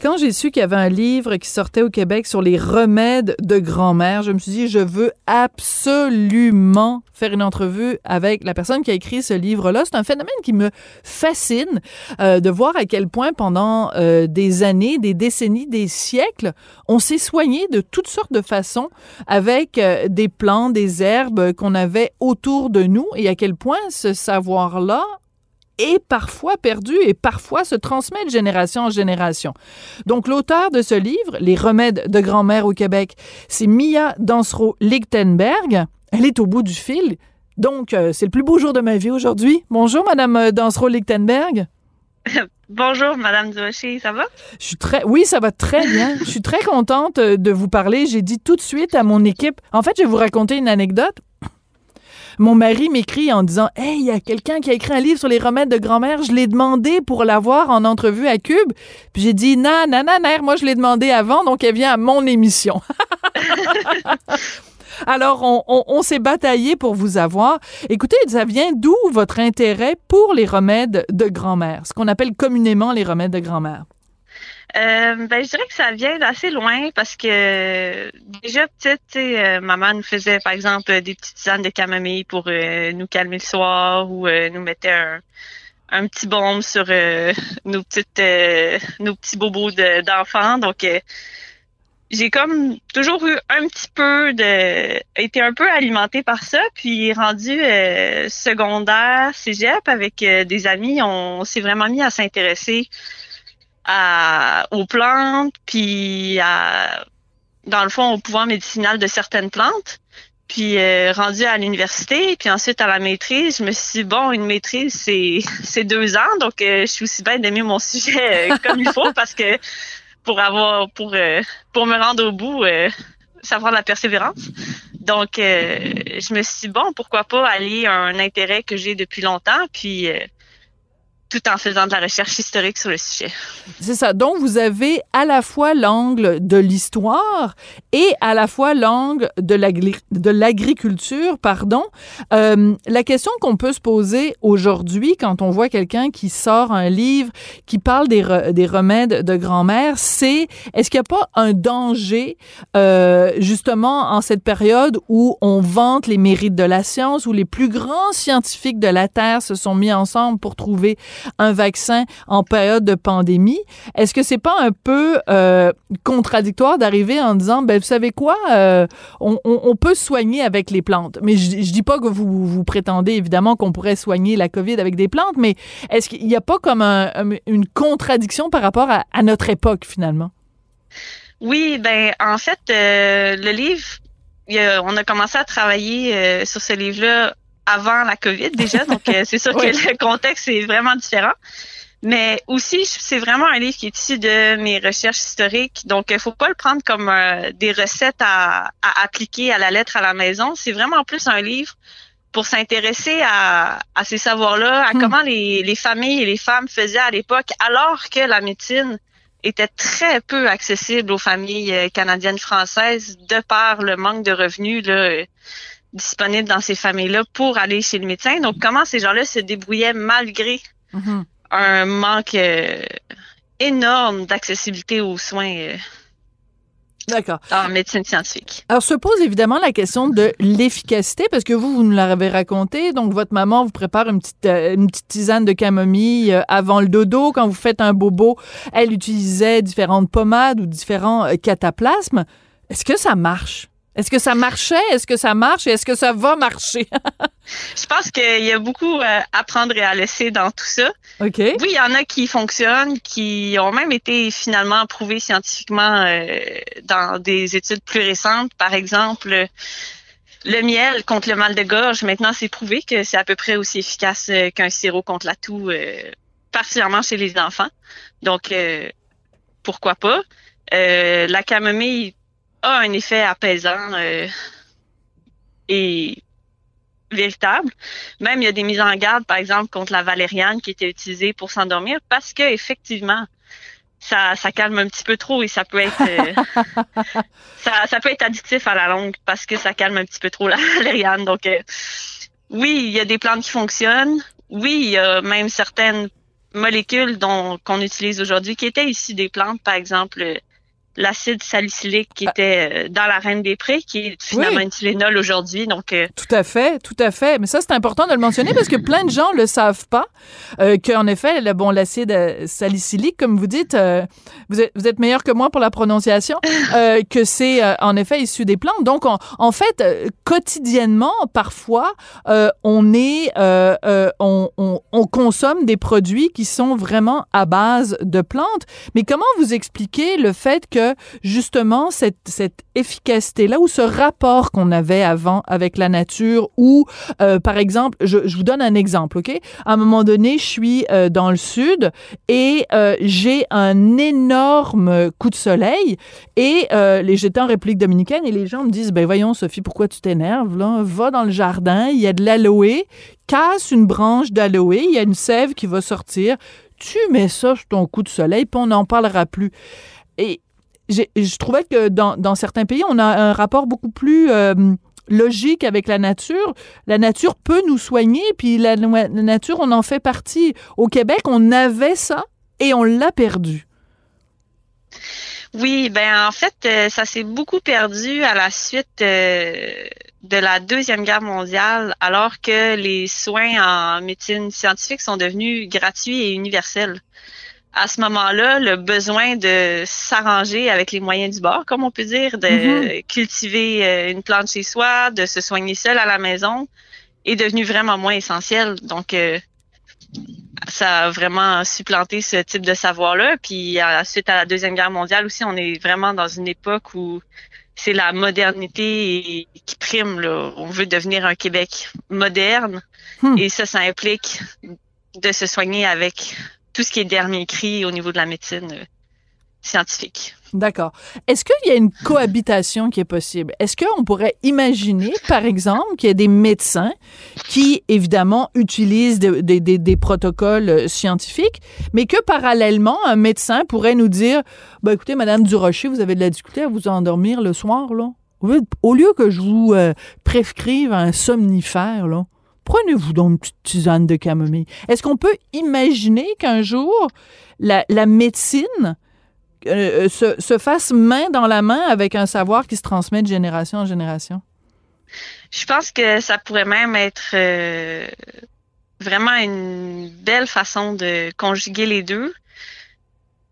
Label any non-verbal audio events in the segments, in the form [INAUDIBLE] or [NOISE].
Quand j'ai su qu'il y avait un livre qui sortait au Québec sur les remèdes de grand-mère, je me suis dit, je veux absolument faire une entrevue avec la personne qui a écrit ce livre-là. C'est un phénomène qui me fascine euh, de voir à quel point pendant euh, des années, des décennies, des siècles, on s'est soigné de toutes sortes de façons avec euh, des plantes, des herbes qu'on avait autour de nous et à quel point ce savoir-là est parfois perdu et parfois se transmet de génération en génération. Donc, l'auteur de ce livre, Les remèdes de grand-mère au Québec, c'est Mia Dansero-Lichtenberg. Elle est au bout du fil. Donc, euh, c'est le plus beau jour de ma vie aujourd'hui. Bonjour, Madame euh, Dansero-Lichtenberg. [LAUGHS] Bonjour, Madame Durocher, ça va? Je suis très, oui, ça va très bien. Je suis très contente euh, de vous parler. J'ai dit tout de suite à mon équipe. En fait, je vais vous raconter une anecdote. Mon mari m'écrit en disant Hey, il y a quelqu'un qui a écrit un livre sur les remèdes de grand-mère. Je l'ai demandé pour l'avoir en entrevue à Cube. Puis j'ai dit Non, non, non, non, moi je l'ai demandé avant, donc elle vient à mon émission. [LAUGHS] Alors, on, on, on s'est bataillé pour vous avoir. Écoutez, ça vient d'où votre intérêt pour les remèdes de grand-mère, ce qu'on appelle communément les remèdes de grand-mère? Euh, ben, je dirais que ça vient d'assez loin parce que déjà petite, euh, maman nous faisait par exemple des petites tisanes de camomille pour euh, nous calmer le soir ou euh, nous mettait un, un petit baume sur [LAUGHS] nos petites nos petits bobos d'enfants. Donc j'ai comme toujours eu un petit peu de été un peu alimentée par ça puis rendu secondaire cégep avec des amis on s'est vraiment mis à s'intéresser à, aux plantes, puis à, dans le fond, au pouvoir médicinal de certaines plantes. Puis euh, rendu à l'université, puis ensuite à la maîtrise, je me suis dit, bon, une maîtrise, c'est, [LAUGHS] c'est deux ans, donc euh, je suis aussi bien d'aimer mon sujet euh, comme il faut, parce que pour avoir, pour, euh, pour me rendre au bout, ça prend de la persévérance. Donc, je me suis dit, bon, pourquoi pas aller à un intérêt que j'ai depuis longtemps, puis tout en faisant de la recherche historique sur le sujet. C'est ça. Donc, vous avez à la fois l'angle de l'histoire et à la fois l'angle de l'agriculture, pardon. Euh, la question qu'on peut se poser aujourd'hui quand on voit quelqu'un qui sort un livre qui parle des, des remèdes de grand-mère, c'est est-ce qu'il n'y a pas un danger euh, justement en cette période où on vante les mérites de la science, où les plus grands scientifiques de la Terre se sont mis ensemble pour trouver un vaccin en période de pandémie. Est-ce que c'est pas un peu euh, contradictoire d'arriver en disant, ben vous savez quoi, euh, on, peut soigner avec les plantes. Mais je, je dis pas que vous, vous prétendez évidemment qu'on pourrait soigner la COVID avec des plantes, mais est-ce qu'il n'y a pas comme un, une contradiction par rapport à, notre époque finalement? Oui, ben en fait, euh, le livre, on a commencé à travailler sur ce livre-là avant la COVID déjà, donc euh, c'est sûr [LAUGHS] oui. que le contexte est vraiment différent. Mais aussi, c'est vraiment un livre qui est issu de mes recherches historiques, donc il faut pas le prendre comme euh, des recettes à, à, appliquer à la lettre à la maison. C'est vraiment plus un livre pour s'intéresser à, à, ces savoirs-là, à hmm. comment les, les familles et les femmes faisaient à l'époque, alors que la médecine était très peu accessible aux familles euh, canadiennes françaises de par le manque de revenus. Là, disponibles dans ces familles-là pour aller chez le médecin. Donc, comment ces gens-là se débrouillaient malgré mm -hmm. un manque euh, énorme d'accessibilité aux soins euh, D'accord. En médecine scientifique? Alors, se pose évidemment la question de l'efficacité, parce que vous, vous nous l'avez raconté. Donc, votre maman vous prépare une petite, euh, une petite tisane de camomille avant le dodo. Quand vous faites un bobo, elle utilisait différentes pommades ou différents cataplasmes. Est-ce que ça marche? Est-ce que ça marchait? Est-ce que ça marche? Est-ce que ça va marcher? Je pense qu'il y a beaucoup euh, à prendre et à laisser dans tout ça. OK. Oui, il y en a qui fonctionnent, qui ont même été finalement prouvés scientifiquement euh, dans des études plus récentes. Par exemple, le miel contre le mal de gorge, maintenant c'est prouvé que c'est à peu près aussi efficace euh, qu'un sirop contre la toux, particulièrement chez les enfants. Donc, pourquoi pas? la camomille a un effet apaisant et véritable. Même il y a des mises en garde, par exemple, contre la valériane qui était utilisée pour s'endormir parce que effectivement, ça, ça calme un petit peu trop et ça peut être euh, [LAUGHS] ça, ça, peut être additif à la longue parce que ça calme un petit peu trop la [LAUGHS] valériane. Donc euh, oui, il y a des plantes qui fonctionnent. Oui, il y a même certaines molécules dont qu'on utilise aujourd'hui qui étaient ici des plantes, par exemple l'acide salicylique qui ah. était euh, dans la Reine des Prés, qui est finalement une Tylenol aujourd'hui. Donc, euh, Tout à fait, tout à fait. Mais ça, c'est important de le mentionner parce que plein de gens le savent pas, euh, qu'en effet, le, bon, l'acide euh, salicylique, comme vous dites, vous, êtes, vous êtes meilleur que moi pour la prononciation, [LAUGHS] que c'est en effet issu des plantes. Donc, en fait, quotidiennement, parfois, on est, on, on, on consomme des produits qui sont vraiment à base de plantes. Mais comment vous expliquez le fait que justement cette, efficacité-là ou ce rapport qu'on avait avant avec la nature ou, euh, par exemple, je, je, vous donne un exemple, OK? À un moment donné, je suis euh, dans le sud et euh, j'ai un énorme coup de soleil et les j'étais en République dominicaine et les gens me disent, ben voyons Sophie, pourquoi tu t'énerves là? Va dans le jardin, il y a de l'aloe, casse une branche d'aloe, il y a une sève qui va sortir tu mets ça sur ton coup de soleil, puis on n'en parlera plus. Et je trouvais que dans, certains pays, on a un rapport beaucoup plus euh, logique avec la nature. La nature peut nous soigner, puis la, la, nature, on en fait partie. Au Québec, on avait ça et on l'a perdu. Oui, ben en fait, euh, ça s'est beaucoup perdu à la suite euh, de la Deuxième Guerre mondiale, alors que les soins en médecine scientifique sont devenus gratuits et universels à ce moment-là, le besoin de s'arranger avec les moyens du bord, comme on peut dire, de mm-hmm. cultiver euh, une plante chez soi, de se soigner seul à la maison, est devenu vraiment moins essentiel. Donc, euh, ça a vraiment supplanté ce type de savoir-là. Puis, à, suite à la Deuxième Guerre mondiale aussi, on est vraiment dans une époque où c'est la modernité qui prime. Là. On veut devenir un Québec moderne. Hmm. Et ça, ça implique de se soigner avec tout ce qui est dernier cri au niveau de la médecine euh, scientifique. D'accord. Est-ce qu'il y a une cohabitation qui est possible? Est-ce qu'on pourrait imaginer, par exemple, qu'il y a des médecins qui, évidemment, utilisent des protocoles euh, scientifiques, mais que parallèlement, un médecin pourrait nous dire, bah, écoutez, Madame Durocher, vous avez de la difficulté à vous endormir le soir, là? Au lieu que je vous euh, prescrive un somnifère, là, prenez-vous donc une petite tisane de camomille. Est-ce qu'on peut imaginer qu'un jour, la, médecine euh, euh, se, fasse main dans la main avec un savoir qui se transmet de génération en génération? Je pense que ça pourrait même être euh, vraiment une belle façon de conjuguer les deux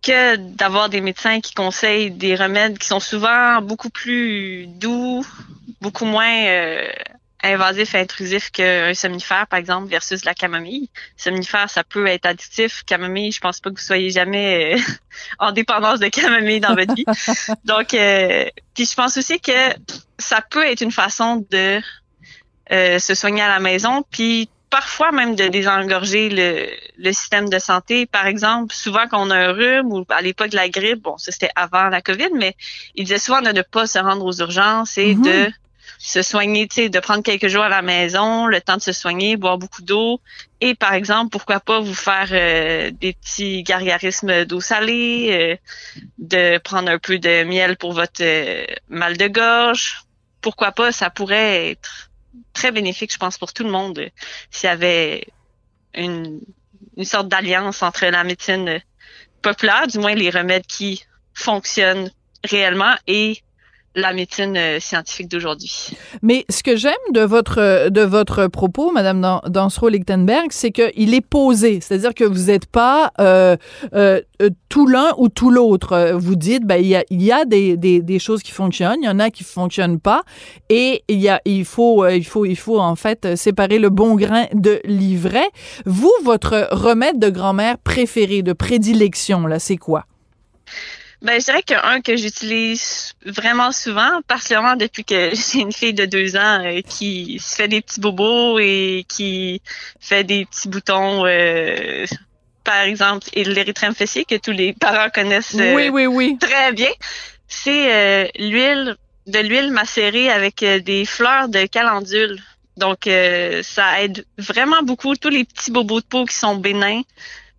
que d'avoir des médecins qui conseillent des remèdes qui sont souvent beaucoup plus doux, beaucoup moins invasif et intrusif qu'un somnifère, par exemple, versus la camomille. Somnifère, ça peut être additif. Camomille, je pense pas que vous soyez jamais euh, [LAUGHS] en dépendance de camomille dans votre vie. [LAUGHS] Donc, euh, puis je pense aussi que ça peut être une façon de euh, se soigner à la maison, puis parfois même de désengorger le, le, système de santé. Par exemple, souvent quand on a un rhume ou à l'époque de la grippe, bon, ça c'était avant la COVID, mais il disait souvent de ne pas se rendre aux urgences et mm-hmm. de se soigner, tu sais, de prendre quelques jours à la maison, le temps de se soigner, boire beaucoup d'eau. Et par exemple, pourquoi pas vous faire euh, des petits gargarismes d'eau salée, euh, de prendre un peu de miel pour votre euh, mal de gorge. Pourquoi pas, ça pourrait être très bénéfique, je pense, pour tout le monde s'il y avait une, une sorte d'alliance entre la médecine populaire, du moins les remèdes qui fonctionnent réellement, et la médecine euh, scientifique d'aujourd'hui. Mais ce que j'aime de votre de votre propos, Madame Dansero-Lichtenberg, c'est qu'il est posé, c'est-à-dire que vous n'êtes pas euh, euh, tout l'un ou tout l'autre. Vous dites, ben il y a, des, choses qui fonctionnent, il y en a qui fonctionnent pas, et il faut il faut il faut en fait séparer le bon grain de l'ivraie. Vous, votre remède de grand-mère préféré, de prédilection, là, c'est quoi? Ben, je dirais qu'un que j'utilise vraiment souvent, particulièrement depuis que [LAUGHS] j'ai une fille de deux ans euh, qui se fait des petits bobos et qui fait des petits boutons, euh, par exemple, et l'érythrème fessier que tous les parents connaissent euh, oui, oui, oui. très bien. C'est l'huile de l'huile macérée avec des fleurs de calendule. Donc, ça aide vraiment beaucoup tous les petits bobos de peau qui sont bénins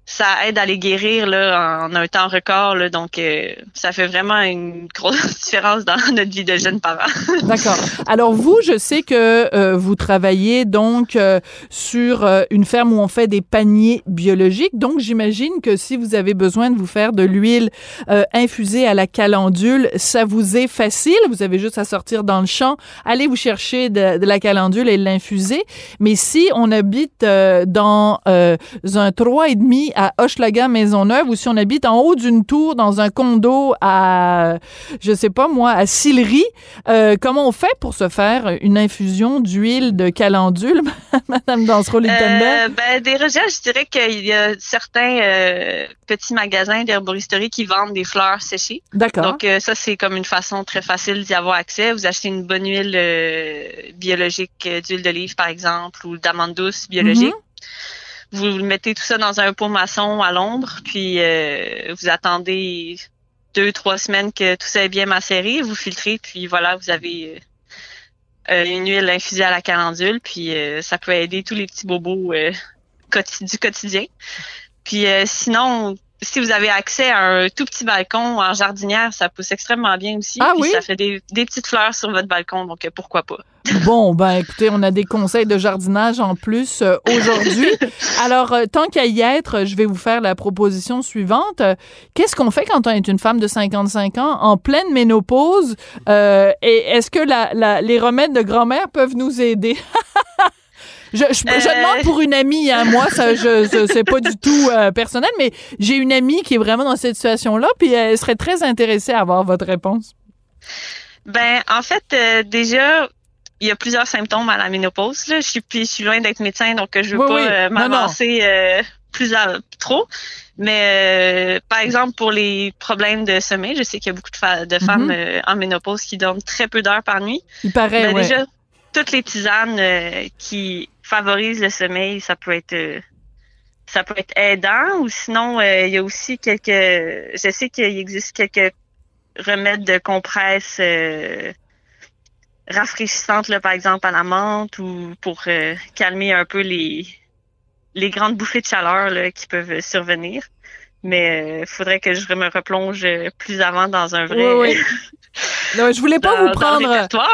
ça aide à les guérir là, en un temps record. Là, donc, euh, ça fait vraiment une grosse [LAUGHS] différence dans notre vie de jeunes parents. [LAUGHS] D'accord. Alors, vous, je sais que euh, vous travaillez donc euh, sur une ferme où on fait des paniers biologiques. Donc, j'imagine que si vous avez besoin de vous faire de l'huile infusée à la calendule, ça vous est facile. Vous avez juste à sortir dans le champ, aller vous chercher de, de la calendule et l'infuser. Mais si on habite dans un 3,5 à Hochelaga Maisonneuve ou si on habite en haut d'une tour dans un condo à, je sais pas moi, à Sillery, euh, comment on fait pour se faire une infusion d'huile de calendule, [LAUGHS] Madame Dansereau-Littenberg? Euh, ben, des recherches, je dirais qu'il y a certains euh, petits magasins d'herboristerie qui vendent des fleurs séchées. D'accord. Donc, euh, ça, c'est comme une façon très facile d'y avoir accès. Vous achetez une bonne huile biologique d'huile d'olive, par exemple, ou d'amande douce biologique. Mm-hmm. Vous mettez tout ça dans un pot maçon à l'ombre, puis euh, vous attendez deux, trois semaines que tout ça est bien macéré, vous filtrez, puis voilà, vous avez euh, une huile infusée à la calendule, puis euh, ça peut aider tous les petits bobos du quotidien. Puis sinon, si vous avez accès à un tout petit balcon en jardinière, ça pousse extrêmement bien aussi. Ah oui? Ça fait des, des, petites fleurs sur votre balcon, donc euh, pourquoi pas. [LAUGHS] Bon, ben écoutez, on a des conseils de jardinage en plus euh, aujourd'hui. [LAUGHS] Alors, euh, tant qu'à y être, je vais vous faire la proposition suivante. Qu'est-ce qu'on fait quand on est une femme de 55 ans en pleine ménopause? et est-ce que la, la, les remèdes de grand-mère peuvent nous aider? [LAUGHS] Je, je, demande pour une amie, hein, moi, ça, je, c'est pas du tout euh, personnel, mais j'ai une amie qui est vraiment dans cette situation-là, puis elle serait très intéressée à avoir votre réponse. Ben, en fait, euh, déjà, il y a plusieurs symptômes à la ménopause. Là. Je suis, je suis loin d'être médecin, donc je veux pas euh, m'avancer plus trop. Mais par exemple, pour les problèmes de sommeil, je sais qu'il y a beaucoup de, de femmes mm-hmm. en ménopause qui dorment très peu d'heures par nuit. Il paraît, ben, Déjà, toutes les tisanes qui favorise le sommeil, ça peut être euh, ça peut être aidant ou sinon euh, il y a aussi quelques je sais qu'il existe quelques remèdes de compresse euh, rafraîchissantes là, par exemple à la menthe ou pour calmer un peu les les grandes bouffées de chaleur là, qui peuvent survenir. Mais il faudrait que je me replonge plus avant dans un vrai [LAUGHS] Non, je voulais pas vous prendre.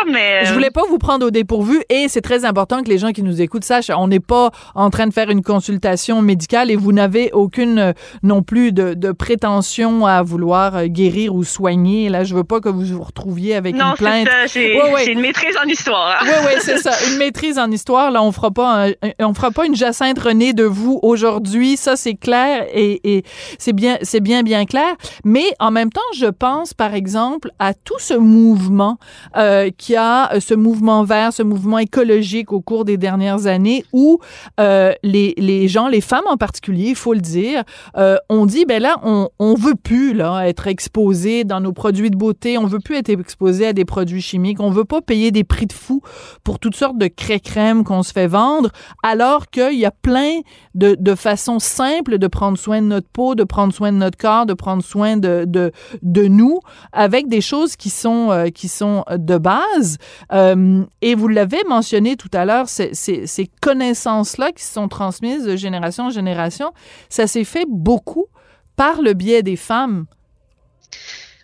Mais... Je euh, voulais pas vous prendre au dépourvu et c'est très important que les gens qui nous écoutent sachent, on n'est pas en train de faire une consultation médicale et vous n'avez aucune euh, non plus de, de, prétention à vouloir euh, guérir ou soigner. Là, je veux pas que vous vous retrouviez avec une plainte. Non, c'est ça. J'ai une maîtrise en histoire. Oui, oui, c'est ça. Une maîtrise en histoire. Là, on fera pas, on fera pas une Jacinthe René de vous aujourd'hui. Ça, c'est clair et, et c'est bien, c'est bien, bien clair. Mais en même temps, je pense, par exemple, à tout ce mouvement euh, qui a euh, ce mouvement vert, ce mouvement écologique au cours des dernières années où euh, les, les gens, les femmes en particulier, il faut le dire, euh, on dit ben là on on veut plus là être exposé dans nos produits de beauté, on veut plus être exposé à des produits chimiques, on veut pas payer des prix de fou pour toutes sortes de crème qu'on se fait vendre, alors qu'il y a plein de, de façons simples de prendre soin de notre peau, de prendre soin de notre corps, de prendre soin de de, de nous avec des choses qui sont euh, qui sont de base. Euh, et vous l'avez mentionné tout à l'heure, ces, ces connaissances-là qui sont transmises de génération en génération, ça s'est fait beaucoup par le biais des femmes.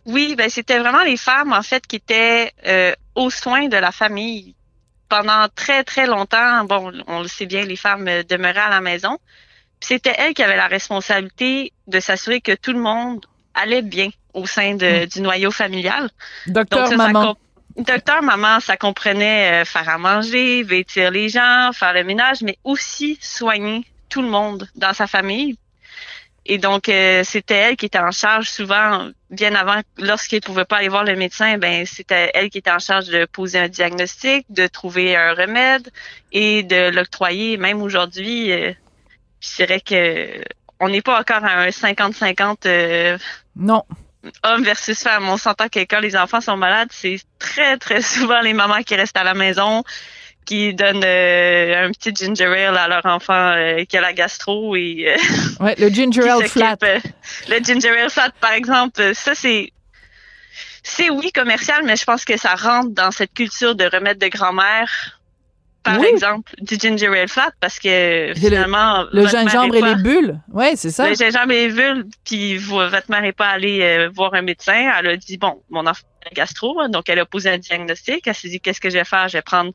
Oui, ben c'était vraiment les femmes en fait qui étaient euh, aux soins de la famille pendant très très longtemps. Bon, on le sait bien, les femmes demeuraient à la maison. C'était elles qui avaient la responsabilité de s'assurer que tout le monde allait bien au sein de, hmm. du noyau familial. Docteur maman. docteur, maman, ça comprenait euh, faire à manger, vêtir les gens, faire le ménage, mais aussi soigner tout le monde dans sa famille. Et donc, euh, c'était elle qui était en charge souvent, bien avant, lorsqu'elle pouvait pas aller voir le médecin, ben c'était elle qui était en charge de poser un diagnostic, de trouver un remède et de l'octroyer. Même aujourd'hui, euh, je dirais que on n'est pas encore à un 50-50 euh, Non. Homme versus femme. On s'entend que quand les enfants sont malades, c'est très, très [LAUGHS] souvent les mamans qui restent à la maison, qui donnent euh, un petit ginger ale à leur enfant euh, qui a la gastro et euh, [LAUGHS] Ouais, le ginger ale flat. euh, le ginger ale flat, par exemple, ça c'est c'est oui commercial, mais je pense que ça rentre dans cette culture de remède de grand-mère. Par Oui. exemple, du ginger ale flat, parce que finalement Le gingembre et pas- les bulles. Ouais, c'est ça. le gingembre et les bulles, puis vo- votre mère n'est pas allée euh, voir un médecin. Elle a dit, bon, mon enfant a gastro, hein, donc elle a posé un diagnostic. Elle s'est dit, qu'est-ce que je vais faire? Je vais prendre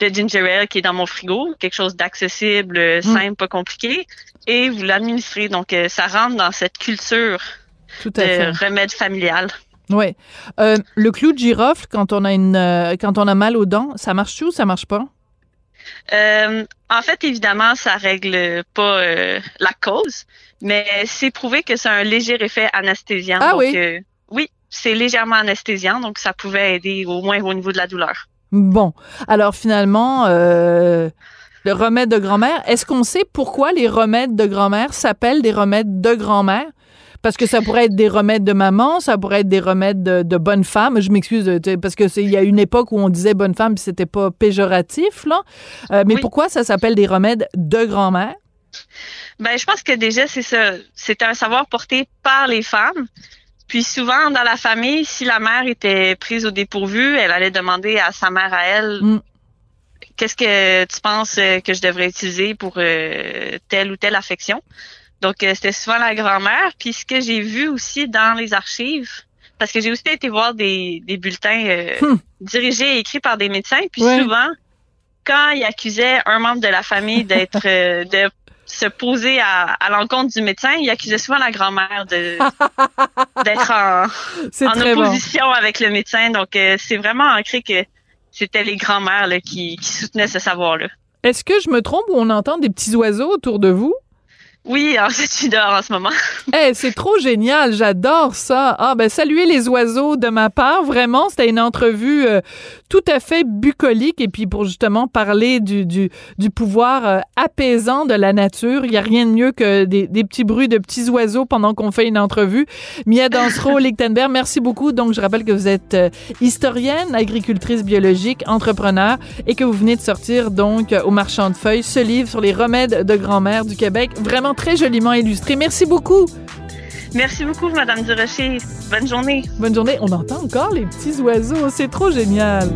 le ginger ale qui est dans mon frigo, quelque chose d'accessible, euh, simple, pas compliqué, et vous l'administrez. Donc, euh, ça rentre dans cette culture Tout à fait. de remède familial. Euh, le clou de girofle quand on a une quand on a mal aux dents, ça marche ou ça marche pas? Euh, en fait, évidemment, ça règle pas euh, la cause, mais c'est prouvé que c'est un léger effet anesthésiant. Ah donc, oui? euh, oui, c'est légèrement anesthésiant, donc ça pouvait aider au moins au niveau de la douleur. Bon, alors finalement, le remède de grand-mère, est-ce qu'on sait pourquoi les remèdes de grand-mère s'appellent des remèdes de grand-mère? Parce que ça pourrait être des remèdes de maman, ça pourrait être des remèdes de, de bonne femme. Je m'excuse, parce que c'est il y a une époque où on disait bonne femme, puis c'était pas péjoratif, là. Euh, mais Oui. pourquoi ça s'appelle des remèdes de grand-mère? Ben, je pense que déjà, c'est ça. C'est un savoir porté par les femmes. Puis souvent, dans la famille, si la mère était prise au dépourvu, elle allait demander à sa mère à elle Mm. qu'est-ce que tu penses euh, que je devrais utiliser pour euh, telle ou telle affection? Donc, euh, c'était souvent la grand-mère. Puis ce que j'ai vu aussi dans les archives, parce que j'ai aussi été voir des, des bulletins euh, Hmm. dirigés et écrits par des médecins. Puis Ouais. souvent, quand ils accusaient un membre de la famille d'être euh, [LAUGHS] de se poser à, à l'encontre du médecin, il accusait souvent la grand-mère de d'être en, [LAUGHS] bon. opposition avec le médecin. Donc, euh, c'est vraiment ancré que c'était les grand-mères qui, qui soutenaient ce savoir-là. Est-ce que je me trompe ou on entend des petits oiseaux autour de vous? Oui, fait, je suis dehors en ce moment. [LAUGHS] Eh, c'est trop génial, j'adore ça. Ah ben saluez les oiseaux de ma part, vraiment, c'était une entrevue euh, tout à fait bucolique et puis pour justement parler du du, du pouvoir euh, apaisant de la nature, il y a rien de mieux que des, des petits bruits de petits oiseaux pendant qu'on fait une entrevue. Mia Dansero Lichtenberg, [LAUGHS] merci beaucoup. Donc je rappelle que vous êtes euh, historienne, agricultrice biologique, entrepreneur et que vous venez de sortir donc euh, au marchand de feuilles ce livre sur les remèdes de grand-mère du Québec, vraiment très joliment illustré. Merci beaucoup. Merci beaucoup, Madame Durocher. Bonne journée. Bonne journée. On entend encore les petits oiseaux. C'est trop génial.